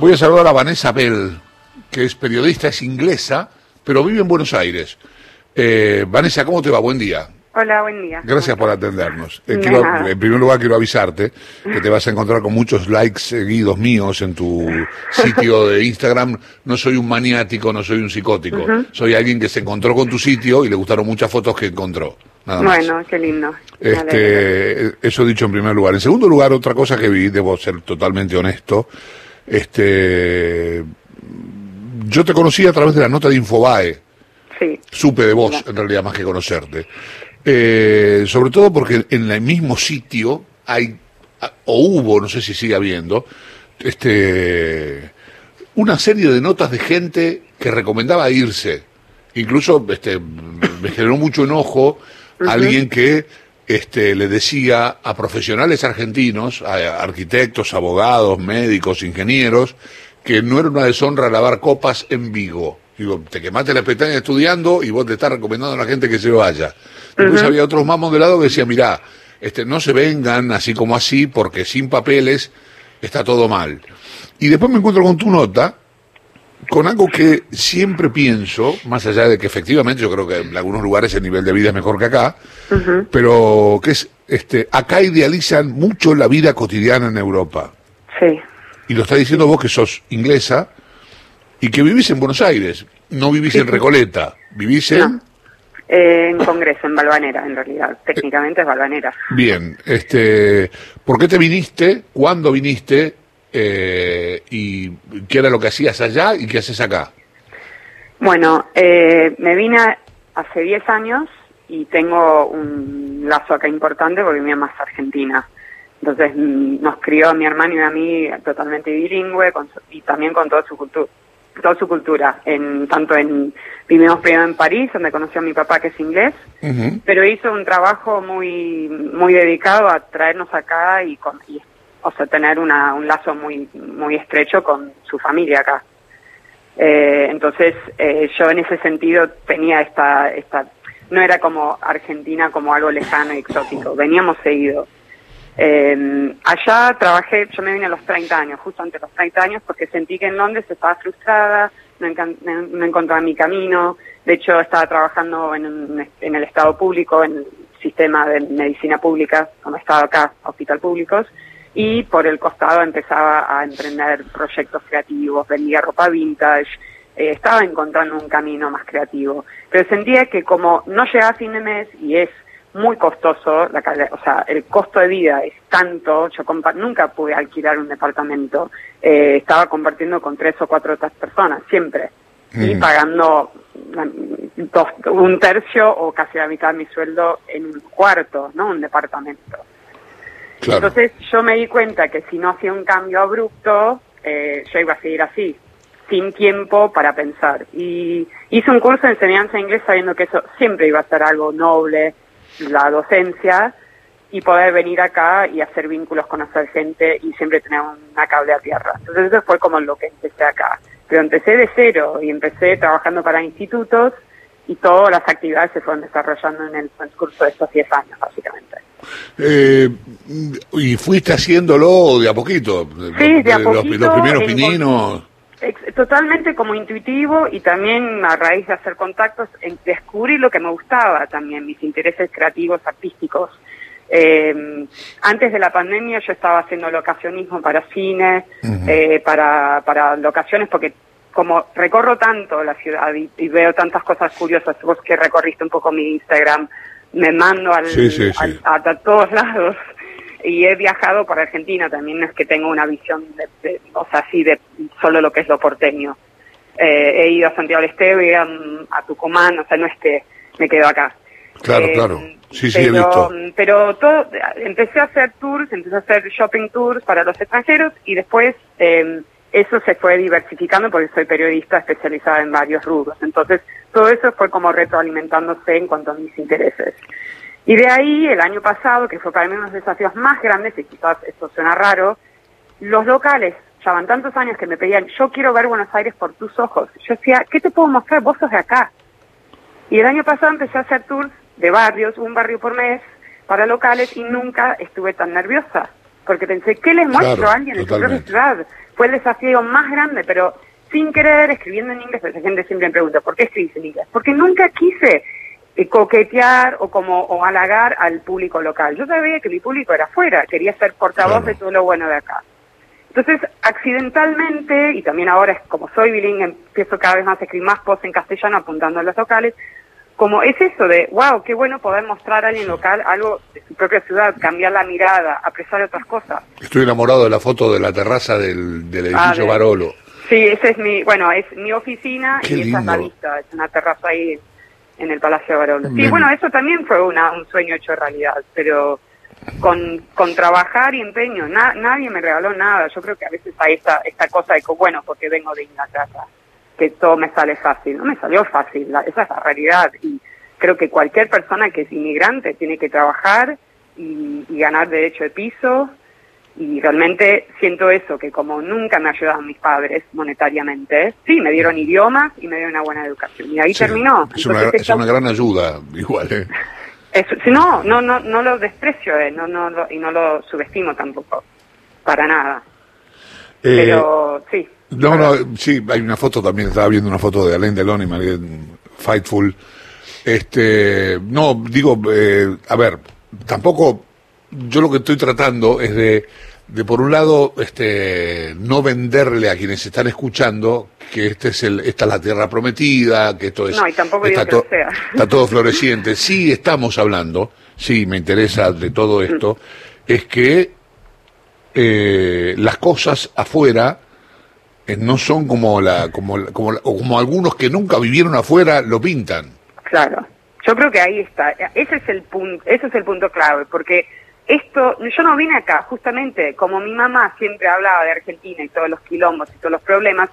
Voy a saludar a Vanessa Bell, que es periodista, es inglesa, pero vive en Buenos Aires. Eh, Vanessa, ¿cómo te va? Buen día. Hola, buen día. Gracias por atendernos. Eh, quiero- en primer lugar, quiero avisarte que te vas a encontrar con muchos likes seguidos míos en tu sitio de Instagram. No soy un maniático, no soy un psicótico. Soy alguien que se encontró con tu sitio y le gustaron muchas fotos que encontró. Nada más. Bueno, qué lindo. Este, eso dicho en primer lugar. En segundo lugar, otra cosa que vi, debo ser totalmente honesto, este, yo te conocí a través de la nota de Infobae, Sí, supe de vos en realidad más que conocerte. Eh, sobre todo porque en el mismo sitio hay, o hubo, no sé si sigue habiendo, este, una serie de notas de gente que recomendaba irse. Incluso este, me generó mucho enojo alguien que este, le decía a profesionales argentinos, a arquitectos, abogados, médicos, ingenieros, que no era una deshonra lavar copas en Vigo. Digo, te quemaste la pestaña estudiando y vos te estás recomendando a la gente que se vaya. Después había otros más moderados que decían, mirá, este, no se vengan así como así, porque sin papeles está todo mal. Y después me encuentro con tu nota, con algo que siempre pienso, más allá de que efectivamente yo creo que en algunos lugares el nivel de vida es mejor que acá, pero que es, este, acá idealizan mucho la vida cotidiana en Europa. sí. Y lo está diciendo vos que sos inglesa y que vivís en Buenos Aires, no vivís en Recoleta, vivís en... Eh, en Congreso, en Balvanera, en realidad. Técnicamente es Balvanera. Bien, este, ¿por qué te viniste? ¿Cuándo viniste? Eh, ¿Y qué era lo que hacías allá y qué haces acá? Bueno, eh, me vine hace 10 años y tengo un lazo acá importante porque mi mamá es argentina. Entonces mm, nos crió mi hermano y a mí totalmente bilingüe con su- y también con toda su cultura. Toda su cultura, en, tanto en, vivimos primero en París, donde conoció a mi papá que es inglés, pero hizo un trabajo muy muy dedicado a traernos acá y, con, y, o sea tener una, un lazo muy muy estrecho con su familia acá. Eh, entonces eh, yo en ese sentido tenía esta esta no era como Argentina como algo lejano y exótico veníamos seguido. Eh, allá trabajé, yo me vine a los 30 años, justo antes de los 30 años, porque sentí que en Londres estaba frustrada, no, no- encontraba mi camino. De hecho, estaba trabajando en, en el Estado público, en el sistema de medicina pública, como estaba acá, hospital públicos, y por el costado empezaba a emprender proyectos creativos, vendía ropa vintage, eh, estaba encontrando un camino más creativo. Pero sentía que como no llegaba a fin de mes y es muy costoso, la o sea, el costo de vida es tanto, yo nunca pude alquilar un departamento, eh, estaba compartiendo con tres o cuatro otras personas, siempre, y Mm. pagando dos- un tercio o casi la mitad de mi sueldo en un cuarto, ¿no? Un departamento. Entonces yo me di cuenta que si no hacía un cambio abrupto, eh, yo iba a seguir así, sin tiempo para pensar. Y hice un curso de enseñanza inglés sabiendo que eso siempre iba a ser algo noble, la docencia, y poder venir acá y hacer vínculos, conocer gente y siempre tener una cable a tierra. Entonces eso fue como lo que empecé acá. Pero empecé de cero y empecé trabajando para institutos y todas las actividades se fueron desarrollando en el transcurso de estos 10 años, básicamente. Eh, y fuiste haciéndolo de a poquito. Sí, de a Los- poquito, Los, primeros pininos. Totalmente como intuitivo y también a raíz de hacer contactos descubrí lo que me gustaba también, mis intereses creativos, artísticos. Eh, antes de la pandemia yo estaba haciendo locacionismo para cine, eh, para, para locaciones, porque como recorro tanto la ciudad y, y veo tantas cosas curiosas, vos que recorriste un poco mi Instagram, me mando al, Sí, sí, sí. al- a, a todos lados y he viajado por Argentina también no es que tengo una visión de, de- o sea así de solo lo que es lo porteño Eh, he ido a Santiago del he ido a, a Tucumán o sea no es que me quedo acá Claro, Eh, claro. Sí, sí, he pero, visto. pero todo empecé a hacer tours empecé a hacer shopping tours para los extranjeros y después eh, eso se fue diversificando porque soy periodista especializada en varios rubros entonces todo eso fue como retroalimentándose en cuanto a mis intereses y de ahí, el año pasado, que fue para mí uno de los desafíos más grandes, y quizás esto suena raro, los locales, van tantos años que me pedían, yo quiero ver Buenos Aires por tus ojos. Yo decía, ¿qué te puedo mostrar? Vos sos de acá. Y el año pasado empecé a hacer tours de barrios, un barrio por mes, para locales, y nunca estuve tan nerviosa. Porque pensé, ¿qué les muestro a alguien en su propia ciudad? Fue el desafío más grande, pero sin querer, escribiendo en inglés, la gente siempre me pregunta, ¿por qué escribís en inglés? Porque nunca quise eh, coquetear o como o halagar al público local. Yo sabía que mi público era afuera, quería ser portavoz de todo lo bueno de acá. Entonces, accidentalmente, y también ahora como soy bilingüe, empiezo cada vez más a escribir más posts en castellano apuntando a los locales, como es eso de, wow, qué bueno poder mostrar a alguien local algo de su propia ciudad, cambiar la mirada, apreciar otras cosas. Estoy enamorado de la foto de la terraza del, del edificio ah, Barolo. Sí, esa es mi, bueno, es mi oficina y esa es la vista, es una terraza ahí en el Palacio Barolo. Sí, bueno, eso también fue una, un sueño hecho realidad, pero con, con trabajar y empeño. nadie me regaló nada. Yo creo que a veces hay esta, esta cosa de bueno, porque vengo de Inglaterra, que todo me sale fácil. No me salió fácil, esa es la realidad. Y creo que cualquier persona que es inmigrante tiene que trabajar y, ganar derecho de piso. Y realmente siento eso, que como nunca me ayudaron mis padres monetariamente, sí, me dieron idiomas y me dieron una buena educación. Y ahí terminó. Es, una, es una gran ayuda, igual. ¿eh? no, no, no, no lo desprecio eh, no, no, y no lo subestimo tampoco, para nada. Eh, Pero sí. No, no, sí, hay una foto también, estaba viendo una foto de Alain Delon y Marie Fightful. Este, no, digo, eh, a ver, tampoco, yo lo que estoy tratando es de de por un lado este no venderle a quienes están escuchando que este es el esta es la tierra prometida que esto es no, y tampoco está, sea. está todo floreciente sí estamos hablando sí me interesa de todo mm. esto es que eh, las cosas afuera no son como la como como o como algunos que nunca vivieron afuera lo pintan. Claro. Yo creo que ahí está. Ese es el punto ese es el punto clave porque esto, yo no vine acá, justamente, como mi mamá siempre hablaba de Argentina y todos los quilombos y todos los problemas,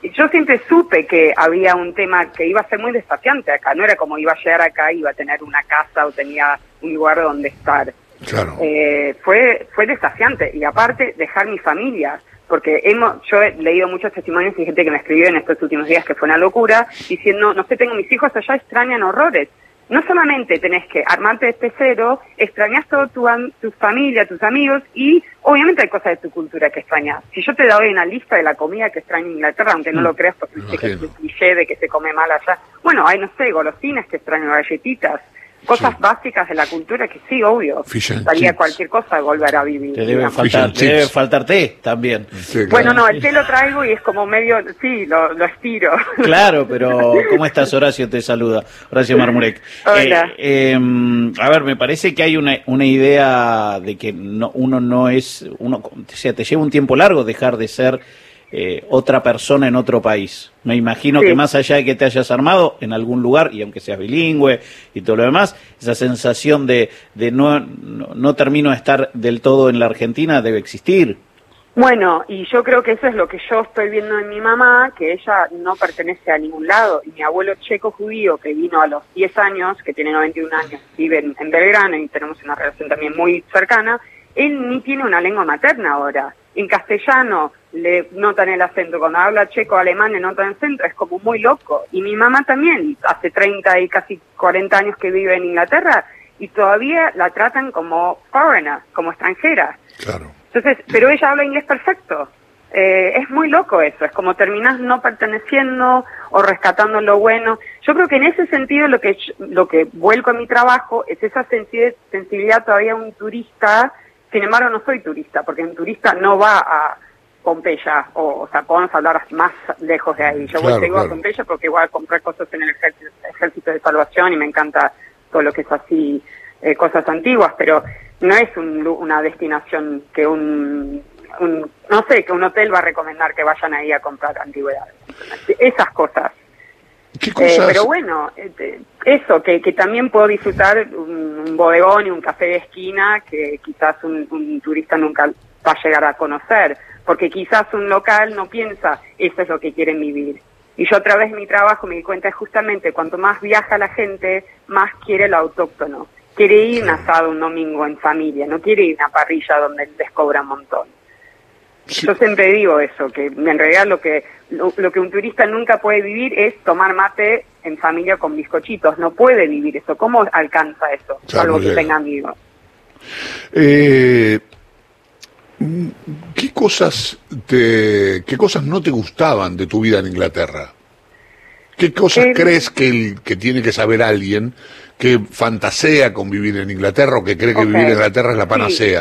yo siempre supe que había un tema que iba a ser muy desafiante acá, no era como iba a llegar acá, iba a tener una casa o tenía un lugar donde estar. Claro. Eh, fue, fue desafiante. Y aparte dejar mi familia, porque hemos, yo he leído muchos testimonios y gente que me escribió en estos últimos días que fue una locura, diciendo, no sé, tengo mis hijos allá, extrañan horrores no solamente tenés que armarte este cero, extrañas toda tu, tu familia, tus amigos y obviamente hay cosas de tu cultura que extrañas. Si yo te doy una lista de la comida que extraño en Inglaterra, aunque no lo mm. creas porque sé que es un cliché de que se come mal allá, bueno, hay, no sé, golosinas que extraño, galletitas, cosas básicas de la cultura que sí, obvio, daría cualquier cosa volver a vivir. Te debe, faltar, debe faltar té también. Bueno, no, el té lo traigo y es como medio, sí, lo, lo estiro. Claro, pero ¿cómo estás, Horacio? Te saluda, Horacio Marmurek. Hola. Eh, em, a ver, me parece que hay una, una idea de que no, uno no es, uno, o sea, te lleva un tiempo largo dejar de ser eh, otra persona en otro país. Me imagino que más allá de que te hayas armado en algún lugar, y aunque seas bilingüe y todo lo demás, esa sensación de, de no, no, termino de estar del todo en la Argentina debe existir. Bueno, y yo creo que eso es lo que yo estoy viendo en mi mamá, que ella no pertenece a ningún lado. Y mi abuelo checo judío, que vino a los 10 años, que tiene 91 años, vive en, en Belgrano y tenemos una relación también muy cercana, él ni tiene una lengua materna ahora. En castellano le notan el acento, cuando habla checo alemán le notan el acento, es como muy loco. Y mi mamá también, hace 30 y casi 40 años que vive en Inglaterra, y todavía la tratan como foreigner, como extranjera. Claro. Entonces, pero ella habla inglés perfecto. Eh, es muy loco eso, es como terminas no perteneciendo o rescatando lo bueno. Yo creo que en ese sentido lo que lo que vuelco a mi trabajo es esa sensibilidad todavía un turista sin embargo, no soy turista, porque un turista no va a Pompeya, o, o sea, podemos hablar más lejos de ahí. Yo voy a Pompeya porque voy a comprar cosas en el ejército, de salvación y me encanta todo lo que es así, eh, cosas antiguas, pero no es una destinación que un, no sé, que un hotel va a recomendar que vayan ahí a comprar antigüedades. Esas cosas. Eh, pero bueno, este, eso, que, que también puedo disfrutar un, bodegón y un café de esquina que quizás un, turista nunca va a llegar a conocer, porque quizás un local no piensa, eso es lo que quieren vivir. Y yo a través de mi trabajo me di cuenta justamente cuanto más viaja la gente, más quiere lo autóctono. Quiere ir un asado un domingo en familia, no quiere ir a una parrilla donde les cobra un montón. Yo siempre digo eso, que en realidad lo que, lo, que un turista nunca puede vivir es tomar mate en familia con bizcochitos. No puede vivir eso. ¿Cómo alcanza eso? Salvo que tenga amigos. Eh, ¿Qué cosas, te, ¿Qué cosas no te gustaban de tu vida en Inglaterra? ¿Qué cosas Eh, crees que, el, que tiene que saber alguien que fantasea con vivir en Inglaterra o que cree que vivir en Inglaterra es la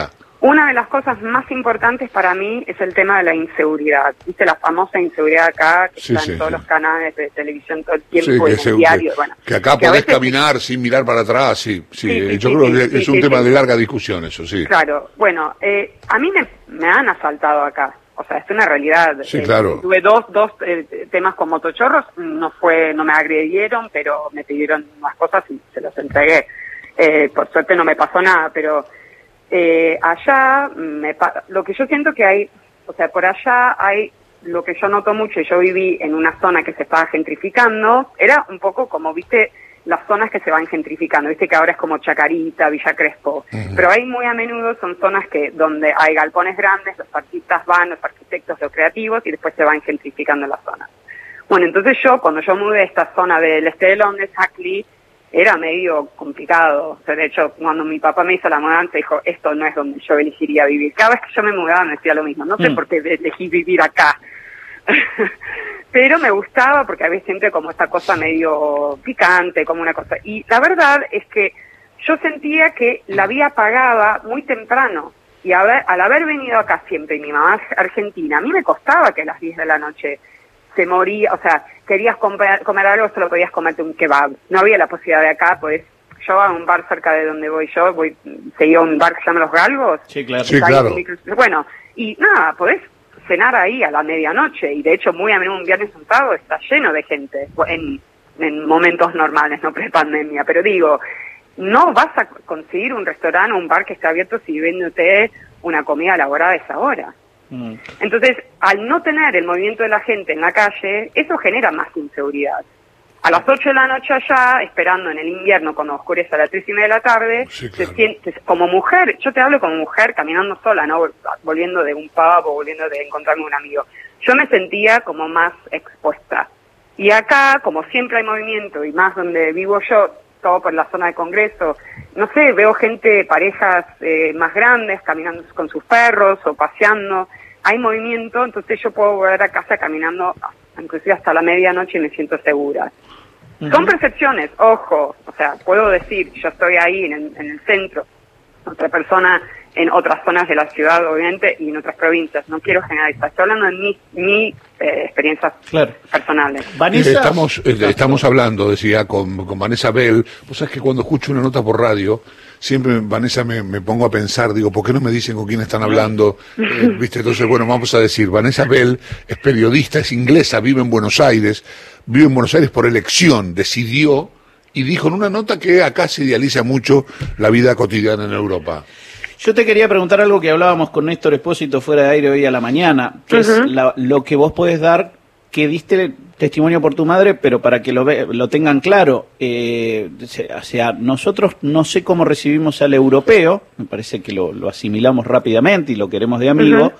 Sí. Una de las cosas más importantes para mí es el tema de la inseguridad. ¿Viste la famosa inseguridad acá que Sí, está sí, en todos sí. los canales de televisión todo el tiempo, que, en el diario? que- bueno, que acá que podés veces- caminar sin mirar para atrás, sí, sí. Yo creo que es un tema de larga discusión eso, sí. Claro, bueno, eh, a mí me, me han asaltado acá. O sea, es una realidad. Sí, Eh, claro. Tuve dos, dos eh, temas con motochorros, no fue, no me agredieron, pero me pidieron unas cosas y se los entregué. Eh, por suerte no me pasó nada, pero eh, allá, me pa- lo que yo siento que hay, o sea, por allá hay lo que yo noto mucho, y yo viví en una zona que se estaba gentrificando, era un poco como, viste, las zonas que se van gentrificando, viste que ahora es como Chacarita, Villa Crespo, pero ahí muy a menudo son zonas que donde hay galpones grandes, los artistas van, los arquitectos, los creativos, y después se van gentrificando la zona. Bueno, entonces yo, cuando yo mudé a esta zona del este de Londres, Hackley, era medio complicado. O sea, de hecho, cuando mi papá me hizo la mudanza, dijo, esto no es donde yo elegiría vivir. Cada vez que yo me mudaba me decía lo mismo. No sé Mm. por qué elegí vivir acá. Pero me gustaba porque había siempre como esta cosa medio picante, como una cosa. Y la verdad es que yo sentía que la vida pagaba muy temprano. Y al haber venido acá siempre, y mi mamá es argentina, a mí me costaba que a las 10 de la noche se moría, o sea, querías comer, comer algo, solo podías comerte un kebab. No había la posibilidad de acá, pues yo a un bar cerca de donde voy yo, voy, seguía a un bar que se llama Los Galgos. Sí, claro. Sí, claro. Bueno, y nada, podés cenar ahí a la medianoche, y de hecho muy a menudo un viernes un sábado está lleno de gente en, en momentos normales, no pre-pandemia, pero digo, no vas a conseguir un restaurante o un bar que esté abierto sirviéndote una comida elaborada a esa hora. Mm. Entonces, al no tener el movimiento de la gente en la calle, eso genera más inseguridad. A las 8 de la noche allá, esperando en el invierno cuando oscurece a las 3 y media de la tarde, Sí, te claro. sientes como mujer, yo te hablo como mujer caminando sola, no Vol- volviendo de un pub o volviendo de encontrarme un amigo. Yo me sentía como más expuesta. Y acá, como siempre hay movimiento, y más donde vivo yo, todo por la zona de Congreso, no sé, veo gente, parejas eh, más grandes caminando con sus perros o paseando, hay movimiento, entonces yo puedo volver a casa caminando inclusive hasta la medianoche y me siento segura. Son percepciones, ojo, o sea, puedo decir, yo estoy ahí en el, en el centro, otra persona en otras zonas de la ciudad, obviamente, y en otras provincias. No quiero generalizar, estoy hablando de mi, mi eh, experiencias Claro. personales. Vanessa. Estamos, eh, estamos hablando, decía, con, con Vanessa Bell. Vos sabés que cuando escucho una nota por radio, siempre, Vanessa, me, me pongo a pensar, digo, ¿por qué no me dicen con quién están hablando? Eh, ¿Viste? Entonces, bueno, vamos a decir, Vanessa Bell es periodista, es inglesa, vive en Buenos Aires, vive en Buenos Aires por elección, decidió y dijo en una nota que acá se idealiza mucho la vida cotidiana en Europa. Yo te quería preguntar algo que hablábamos con Néstor Espósito fuera de aire hoy a la mañana, que es la- lo que vos podés dar, que diste testimonio por tu madre, pero para que lo, ve- lo tengan claro, eh, o sea, nosotros no sé cómo recibimos al europeo, me parece que lo, lo asimilamos rápidamente y lo queremos de amigo,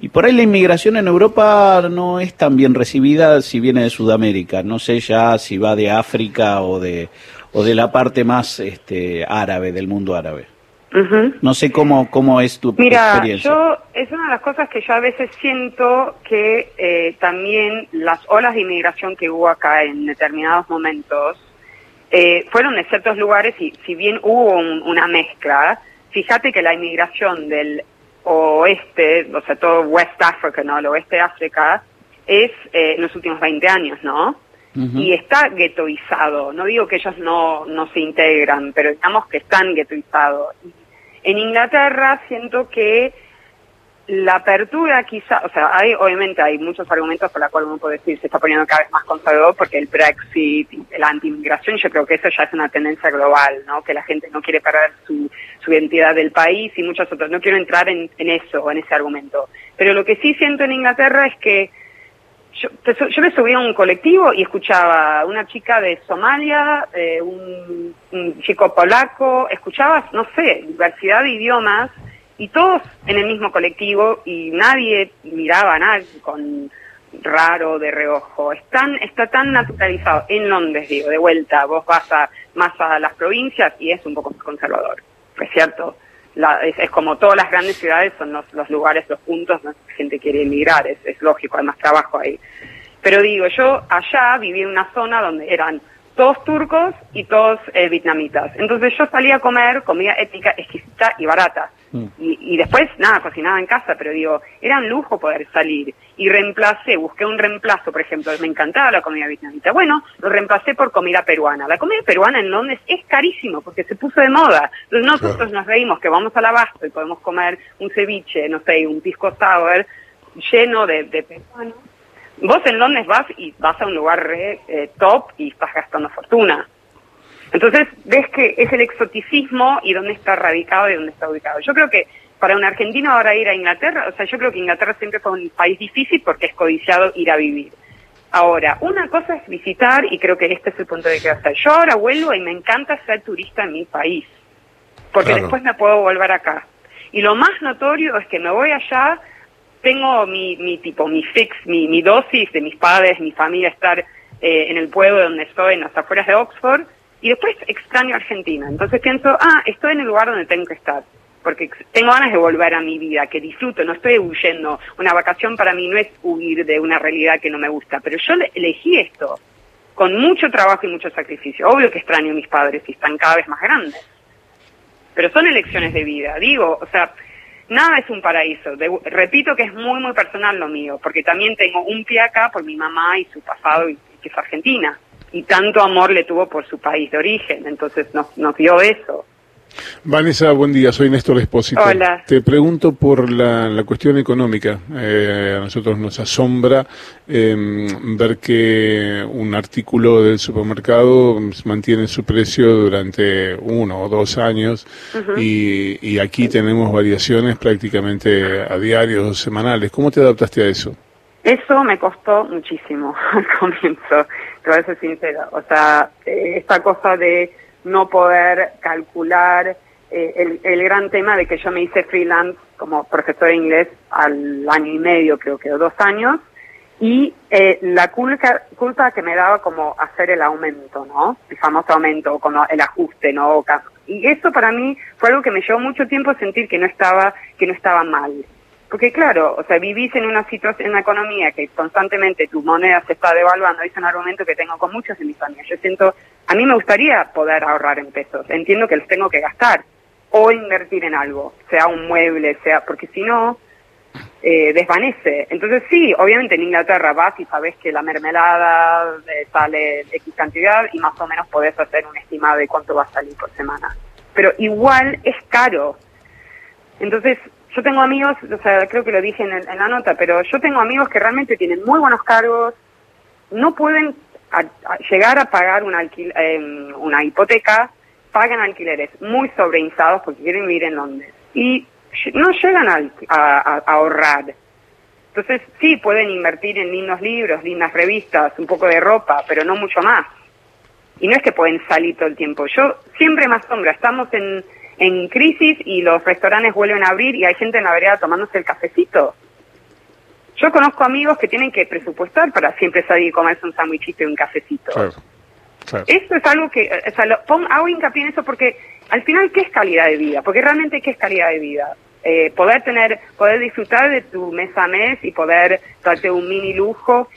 y por ahí la inmigración en Europa no es tan bien recibida si viene de Sudamérica, no sé ya si va de África o de, o de la parte más este, árabe, del mundo árabe. No sé cómo, cómo es tu Mira, experiencia. yo es una de las cosas que yo a veces siento que eh, también las olas de inmigración que hubo acá en determinados momentos eh, fueron de ciertos lugares y si bien hubo un- una mezcla, fíjate que la inmigración del oeste, o sea, todo West Africa, ¿no? El oeste de África, es eh, en los últimos 20 años, ¿no? Y está ghettoizado. No digo que ellos no, no se integran, pero digamos que están ghettoizados. En Inglaterra siento que la apertura quizá, o sea, hay obviamente hay muchos argumentos por los cuales uno puede decir se está poniendo cada vez más conservador porque el Brexit, la anti-inmigración, yo creo que eso ya es una tendencia global, ¿no? Que la gente no quiere perder su, su identidad del país y muchos otros. No quiero entrar en, en eso, en ese argumento. Pero lo que sí siento en Inglaterra es que yo, yo me subí a un colectivo y escuchaba una chica de Somalia, eh, un, chico polaco, escuchaba, no sé, diversidad de idiomas y todos en el mismo colectivo y nadie miraba a nadie con raro de reojo. Están, está tan naturalizado en Londres, digo, de vuelta, vos vas a, más a las provincias y es un poco más conservador, es cierto. La, es, como todas las grandes ciudades son los, los lugares, los puntos donde la gente quiere emigrar, es, es lógico, hay más trabajo ahí. Pero digo, yo allá viví en una zona donde eran todos turcos y todos eh, vietnamitas. Entonces yo salía a comer comida étnica exquisita y barata. Mm. Y, y, después, nada, cocinaba en casa, pero digo, era un lujo poder salir. Y reemplacé, busqué un reemplazo, por ejemplo, me encantaba la comida vietnamita. Bueno, lo reemplacé por comida peruana. La comida peruana en Londres es carísimo porque se puso de moda. Entonces nosotros nos reímos que vamos al abasto y podemos comer un ceviche, no sé, un pisco sour lleno de, de peruanos Vos en Londres vas y vas a un lugar re, eh, top y estás gastando fortuna. Entonces ves que es el exoticismo y dónde está radicado y dónde está ubicado. Yo creo que para un argentino ahora ir a Inglaterra, o sea, yo creo que Inglaterra siempre fue un país difícil porque es codiciado ir a vivir. Ahora, una cosa es visitar y creo que este es el punto de que hacer. Yo ahora vuelvo y me encanta ser turista en mi país, porque después me puedo volver acá. Y lo más notorio es que me voy allá tengo mi, mi tipo, mi fix, mi, mi dosis de mis padres, mi familia estar eh, en el pueblo donde estoy, en las afueras de Oxford, y después extraño Argentina. Entonces pienso, ah, estoy en el lugar donde tengo que estar, porque tengo ganas de volver a mi vida, que disfruto, no estoy huyendo. Una vacación para mí no es huir de una realidad que no me gusta, pero yo elegí esto con mucho trabajo y mucho sacrificio. Obvio que extraño a mis padres y están cada vez más grandes, pero son elecciones de vida. Digo, o sea, nada es un paraíso. repito que es muy, muy personal lo mío, porque también tengo un pie acá por mi mamá y su pasado, y, que es argentina. Y tanto amor le tuvo por su país de origen, entonces nos, nos dio eso. Vanessa, buen día, soy Néstor Espósito. Hola. Te pregunto por la, cuestión económica. Eh, a nosotros nos asombra em, ver que un artículo del supermercado mantiene su precio durante uno o dos años y, aquí tenemos variaciones prácticamente a diarios o semanales. ¿Cómo te adaptaste a eso? Eso me costó muchísimo al comienzo, te voy a ser sincera. O sea, eh, esta cosa de no poder calcular eh, el, el, gran tema de que yo me hice freelance como profesor de inglés al año y medio, creo que, dos años, y eh, la culpa, culpa que me daba como hacer el aumento, ¿no? El famoso aumento, como el ajuste, ¿no? Y eso para mí fue algo que me llevó mucho tiempo sentir que no estaba, que no estaba mal. Porque claro, o sea, vivís en una situación, en una economía que constantemente tu moneda se está devaluando, es un argumento que tengo con muchos de mis familia. Yo siento, a mí me gustaría poder ahorrar en pesos, entiendo que los tengo que gastar o invertir en algo, sea un mueble, sea, porque si no, eh, desvanece. Entonces sí, obviamente en Inglaterra vas y sabes que la mermelada eh, sale X cantidad y más o menos podés hacer un estimado de cuánto va a salir por semana. Pero igual es caro. Entonces yo tengo amigos, o sea, creo que lo dije en, la nota, pero yo tengo amigos que realmente tienen muy buenos cargos, no pueden llegar a pagar una, em, una hipoteca, pagan alquileres muy sobreinstados porque quieren vivir en Londres y no llegan a, a, ahorrar. Entonces, sí, pueden invertir en lindos libros, lindas revistas, un poco de ropa, pero no mucho más. Y no es que pueden salir todo el tiempo. Yo siempre más sombra, estamos en en crisis y los restaurantes vuelven a abrir y hay gente en la vereda tomándose el cafecito. Yo conozco amigos que tienen que presupuestar para siempre salir y comerse un sandwichito y un cafecito. Esto es algo que, o sea, hago hincapié en eso porque al final, ¿qué es calidad de vida? Porque realmente, ¿qué es calidad de vida? Eh, poder tener, poder disfrutar de tu mes a mes y poder darte un mini lujo,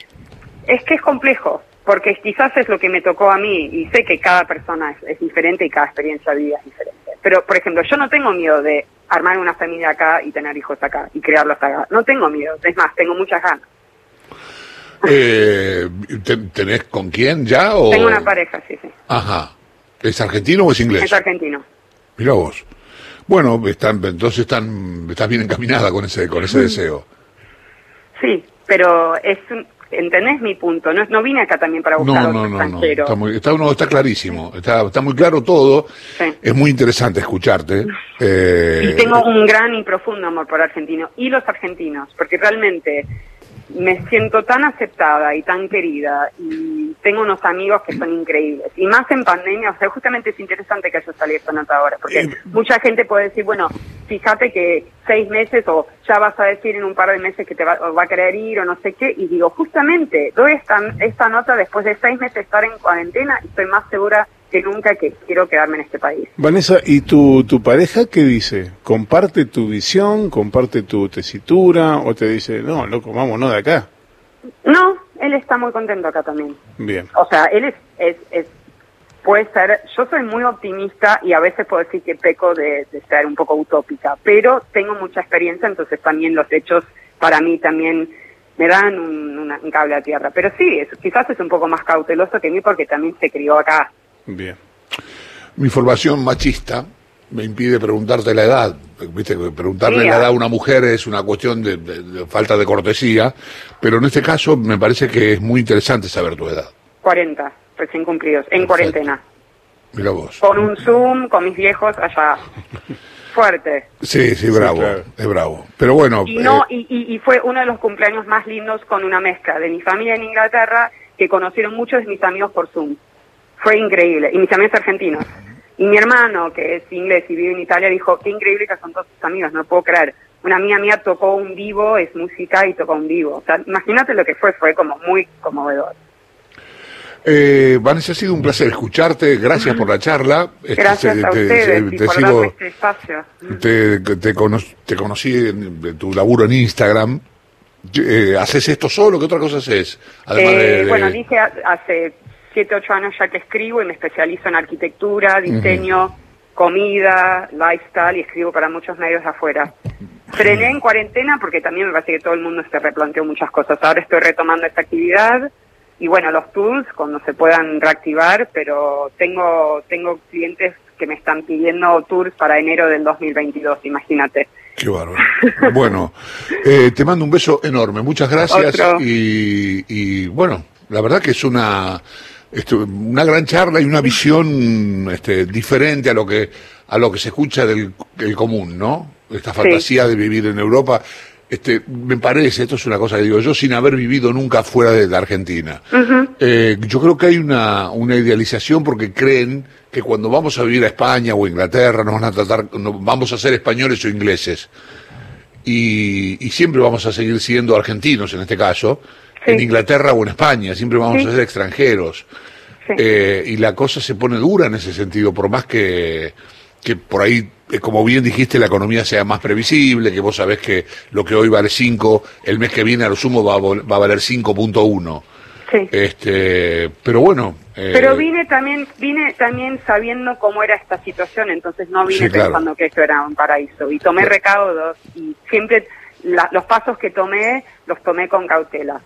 es que es complejo, porque quizás es lo que me tocó a mí y sé que cada persona es, es diferente y cada experiencia de vida es diferente. Pero, por ejemplo, yo no tengo miedo de armar una familia acá y tener hijos acá y crearlos acá. No tengo miedo, es más, tengo muchas ganas. Eh, ¿Tenés con quién ya? O... Tengo una pareja, sí, sí. Ajá. ¿Es argentino o es inglés? Es argentino. Mira vos. Bueno, están, entonces están, estás bien encaminada con ese, con ese mm. deseo. Sí, pero es, ¿Entendés mi punto? No, no vine acá también para buscar no, no, no, No, está, muy, está, está clarísimo, está, está muy claro todo. Es muy interesante escucharte. Eh, y tengo un gran y profundo amor por argentino y los argentinos, porque realmente me siento tan aceptada y tan querida y tengo unos amigos que son increíbles. Y más en pandemia, o sea, justamente es interesante que haya salido esta nota ahora, porque mucha gente puede decir, bueno, fíjate que seis meses o ya vas a decir en un par de meses que te va, va a querer ir o no sé qué, y digo, justamente, doy esta, esta nota después de seis meses de estar en cuarentena y estoy más segura que nunca que quiero quedarme en este país. Vanessa, ¿y tu, tu pareja qué dice? ¿Comparte tu visión? ¿Comparte tu tesitura? ¿O te dice, no, loco, vámonos de acá? No, él está muy contento acá también. Bien. O sea, él es, es, es puede ser, yo soy muy optimista y a veces puedo decir que peco de, de ser un poco utópica, pero tengo mucha experiencia, entonces también los hechos para mí también me dan un, una- un cable a tierra. Pero sí, es- quizás es un poco más cauteloso que mí porque también se crió acá. Bien. Mi formación machista me impide preguntarte la edad. Viste, que preguntarle Sí, la edad a una mujer es una cuestión de, de- de falta de cortesía, pero en este caso me parece que es muy interesante saber tu edad. 40, recién cumplidos, en Perfecto. cuarentena. Mira vos. Con un Zoom, con mis viejos allá. Fuerte. Sí, sí, bravo, claro. es bravo. Pero bueno, Y, no, eh, y, y fue uno de los cumpleaños más lindos con una mezcla de mi familia en Inglaterra, que conocieron muchos de mis amigos por Zoom. Fue increíble. Y mis amigos argentinos. Y mi hermano, que es inglés y vive en Italia, dijo, qué increíble que son todos tus amigos, no lo puedo creer. Una amiga mía tocó un vivo, es música y tocó un vivo. O sea, imagínate lo que fue, fue como muy conmovedor. eh, Vanessa, ha sido un placer escucharte. Gracias por la charla. Este, Gracias te- a te- ustedes te y por sigo- este espacio. te, te, cono- te conocí en, tu laburo en Instagram. Eh, ¿Haces esto solo? ¿Qué otra cosa haces? Además Eh, de, de- Bueno, dije ha- hace siete, ocho años ya que escribo y me especializo en arquitectura, diseño, comida, lifestyle y escribo para muchos medios de afuera. Frené en cuarentena porque también me parece que todo el mundo se replanteó muchas cosas. Ahora estoy retomando esta actividad y bueno, los tours cuando se puedan reactivar, pero tengo, tengo clientes que me están pidiendo tours para enero del 2022, imagínate. Qué bárbaro. bueno, eh, te mando un beso enorme. Muchas gracias. Y, y, bueno, la verdad que es una esto, una gran charla y una visión este, diferente a lo que a lo que se escucha del, común, ¿no? Esta fantasía de vivir en Europa. Este, me parece, esto es una cosa que digo yo, sin haber vivido nunca fuera de la Argentina. Eh, yo creo que hay una, una idealización porque creen que cuando vamos a vivir a España o Inglaterra nos van a tratar, no- vamos a ser españoles o ingleses. Y, y siempre vamos a seguir siendo argentinos en este caso, Sí. en Inglaterra o en España, siempre vamos Sí. a ser extranjeros. Sí. Eh, y la cosa se pone dura en ese sentido, por más que, que por ahí, eh, como bien dijiste, la economía sea más previsible, que vos sabés que lo que hoy vale 5, el mes que viene a lo sumo va a, vol- va a valer 5.1. Sí. Este, pero bueno. eh, Pero vine también, vine también sabiendo cómo era esta situación, entonces no vine Sí, claro. pensando que esto era un paraíso. Y tomé recaudos y siempre la- los pasos que tomé los tomé con cautela.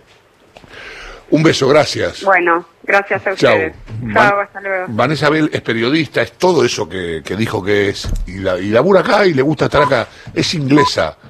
Un beso, gracias. Bueno, gracias a Chao. ustedes. Van- Chao, hasta luego. Vanessa Bell es periodista, es todo eso que, que dijo que es, y, la, y labura acá y le gusta estar acá. Es inglesa,